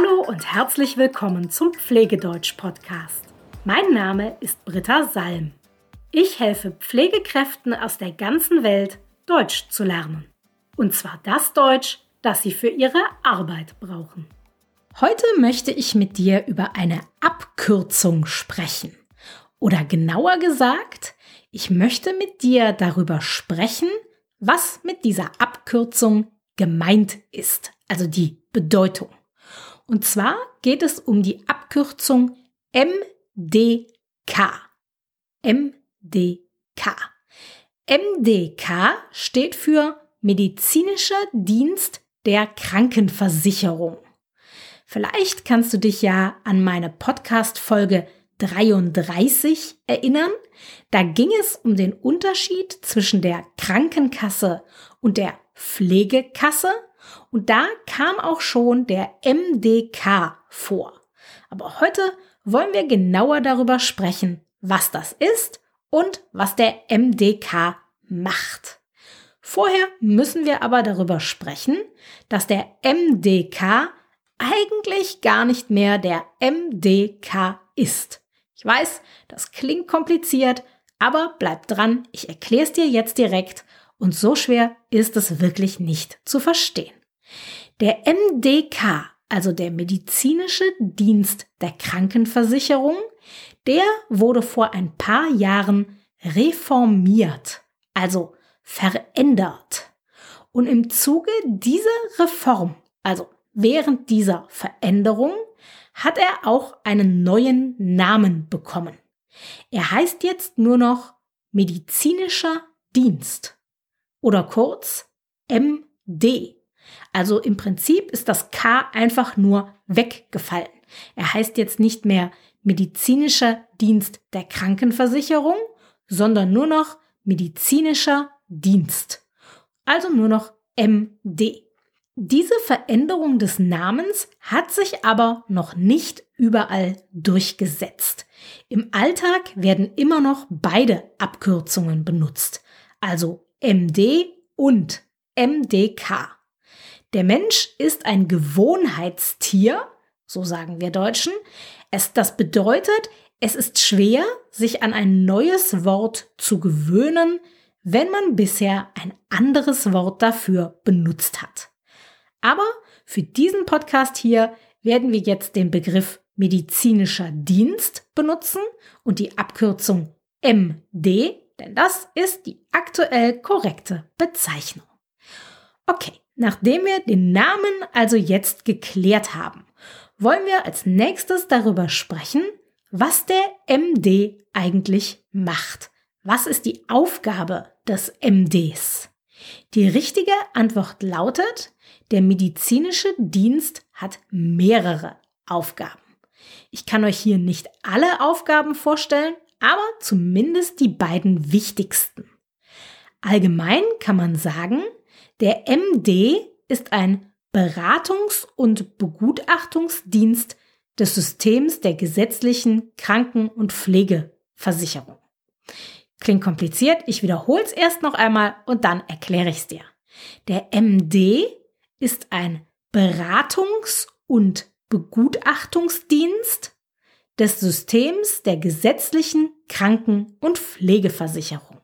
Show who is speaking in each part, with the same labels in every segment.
Speaker 1: Hallo und herzlich willkommen zum Pflegedeutsch-Podcast. Mein Name ist Britta Salm. Ich helfe Pflegekräften aus der ganzen Welt, Deutsch zu lernen. Und zwar das Deutsch, das sie für ihre Arbeit brauchen. Heute möchte ich mit dir über eine Abkürzung sprechen. Oder genauer gesagt, ich möchte mit dir darüber sprechen, was mit dieser Abkürzung gemeint ist, also die Bedeutung. Und zwar geht es um die Abkürzung MDK. MDK. MDK steht für Medizinischer Dienst der Krankenversicherung. Vielleicht kannst du dich ja an meine Podcast-Folge 33 erinnern. Da ging es um den Unterschied zwischen der Krankenkasse und der Pflegekasse und da kam auch schon der MDK vor. Aber heute wollen wir genauer darüber sprechen, was das ist und was der MDK macht. Vorher müssen wir aber darüber sprechen, dass der MDK eigentlich gar nicht mehr der MDK ist. Ich weiß, das klingt kompliziert, aber bleib dran, ich erkläre es dir jetzt direkt und so schwer ist es wirklich nicht zu verstehen. Der MDK, also der medizinische Dienst der Krankenversicherung, der wurde vor ein paar Jahren reformiert, also verändert. Und im Zuge dieser Reform, also während dieser Veränderung, hat er auch einen neuen Namen bekommen. Er heißt jetzt nur noch medizinischer Dienst oder kurz MD. Also im Prinzip ist das K einfach nur weggefallen. Er heißt jetzt nicht mehr medizinischer Dienst der Krankenversicherung, sondern nur noch medizinischer Dienst. Also nur noch MD. Diese Veränderung des Namens hat sich aber noch nicht überall durchgesetzt. Im Alltag werden immer noch beide Abkürzungen benutzt, also MD und MDK. Der Mensch ist ein Gewohnheitstier, so sagen wir Deutschen. Es, das bedeutet, es ist schwer, sich an ein neues Wort zu gewöhnen, wenn man bisher ein anderes Wort dafür benutzt hat. Aber für diesen Podcast hier werden wir jetzt den Begriff medizinischer Dienst benutzen und die Abkürzung MD, denn das ist die aktuell korrekte Bezeichnung. Okay, Nachdem wir den Namen also jetzt geklärt haben, wollen wir als nächstes darüber sprechen, was der MD eigentlich macht. Was ist die Aufgabe des MDs? Die richtige Antwort lautet, der medizinische Dienst hat mehrere Aufgaben. Ich kann euch hier nicht alle Aufgaben vorstellen, aber zumindest die beiden wichtigsten. Allgemein kann man sagen, der MD ist ein Beratungs- und Begutachtungsdienst des Systems der gesetzlichen Kranken- und Pflegeversicherung. Klingt kompliziert, ich wiederhole es erst noch einmal und dann erkläre ich es dir. Der MD ist ein Beratungs- und Begutachtungsdienst des Systems der gesetzlichen Kranken- und Pflegeversicherung.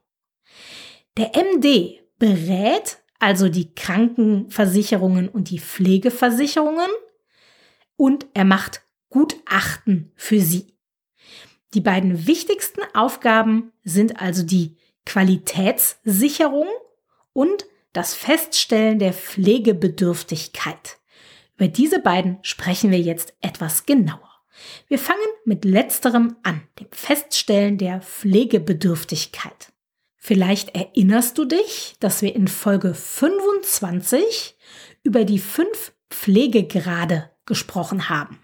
Speaker 1: Der MD berät also die Krankenversicherungen und die Pflegeversicherungen, und er macht Gutachten für sie. Die beiden wichtigsten Aufgaben sind also die Qualitätssicherung und das Feststellen der Pflegebedürftigkeit. Über diese beiden sprechen wir jetzt etwas genauer. Wir fangen mit letzterem an, dem Feststellen der Pflegebedürftigkeit. Vielleicht erinnerst du dich, dass wir in Folge 25 über die fünf Pflegegrade gesprochen haben.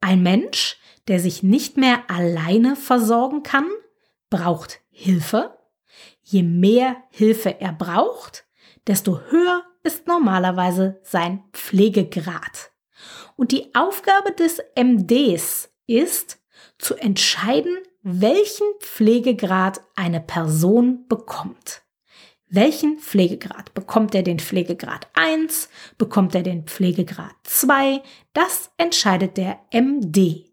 Speaker 1: Ein Mensch, der sich nicht mehr alleine versorgen kann, braucht Hilfe. Je mehr Hilfe er braucht, desto höher ist normalerweise sein Pflegegrad. Und die Aufgabe des MDs ist, zu entscheiden, welchen Pflegegrad eine Person bekommt. welchen Pflegegrad. Bekommt er den Pflegegrad 1? Bekommt er den Pflegegrad 2? Das entscheidet der MD.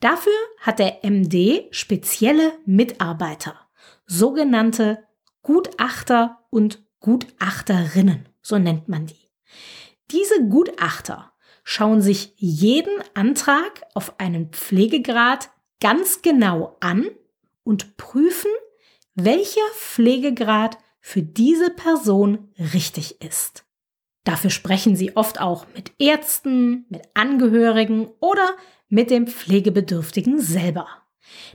Speaker 1: Dafür hat der MD spezielle Mitarbeiter, sogenannte Gutachter und Gutachterinnen, so nennt man die. Diese Gutachter schauen sich jeden Antrag auf einen Pflegegrad ganz genau an und prüfen, welcher Pflegegrad für diese Person richtig ist. Dafür sprechen sie oft auch mit Ärzten, mit Angehörigen oder mit dem Pflegebedürftigen selber.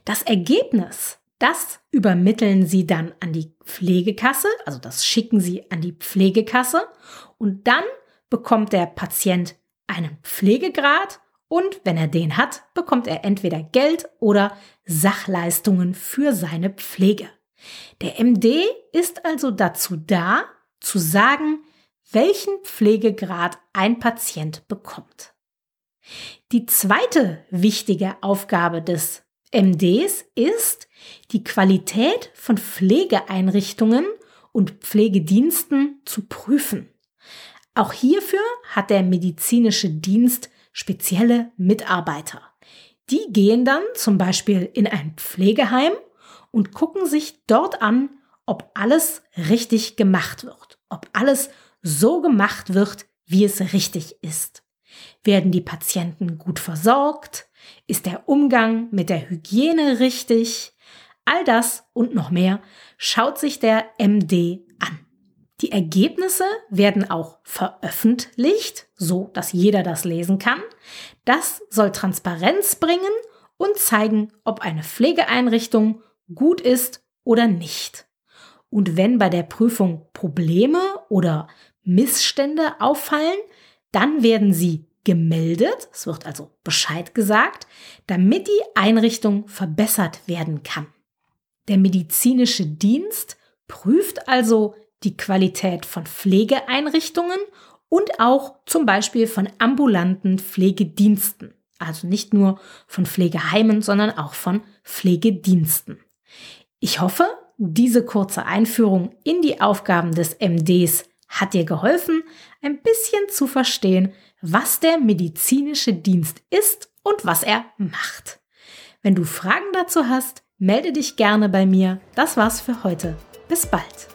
Speaker 1: Das Ergebnis, das übermitteln sie dann an die Pflegekasse, also das schicken sie an die Pflegekasse und dann bekommt der Patient einen Pflegegrad und wenn er den hat, bekommt er entweder Geld oder Sachleistungen für seine Pflege. Der MD ist also dazu da, zu sagen, welchen Pflegegrad ein Patient bekommt. Die zweite wichtige Aufgabe des MDs ist, die Qualität von Pflegeeinrichtungen und Pflegediensten zu prüfen. Auch hierfür hat der medizinische Dienst spezielle Mitarbeiter. Die gehen dann zum Beispiel in ein Pflegeheim und gucken sich dort an, ob alles richtig gemacht wird, ob alles so gemacht wird, wie es richtig ist. Werden die Patienten gut versorgt? Ist der Umgang mit der Hygiene richtig? All das und noch mehr schaut sich der MD an. Die Ergebnisse werden auch veröffentlicht, so dass jeder das lesen kann. Das soll Transparenz bringen und zeigen, ob eine Pflegeeinrichtung gut ist oder nicht. Und wenn bei der Prüfung Probleme oder Missstände auffallen, dann werden sie gemeldet, es wird also Bescheid gesagt, damit die Einrichtung verbessert werden kann. Der medizinische Dienst prüft also die Qualität von Pflegeeinrichtungen und auch zum Beispiel von ambulanten Pflegediensten. Also nicht nur von Pflegeheimen, sondern auch von Pflegediensten. Ich hoffe, diese kurze Einführung in die Aufgaben des MDs hat dir geholfen, ein bisschen zu verstehen, was der medizinische Dienst ist und was er macht. Wenn du Fragen dazu hast, melde dich gerne bei mir. Das war's für heute. Bis bald.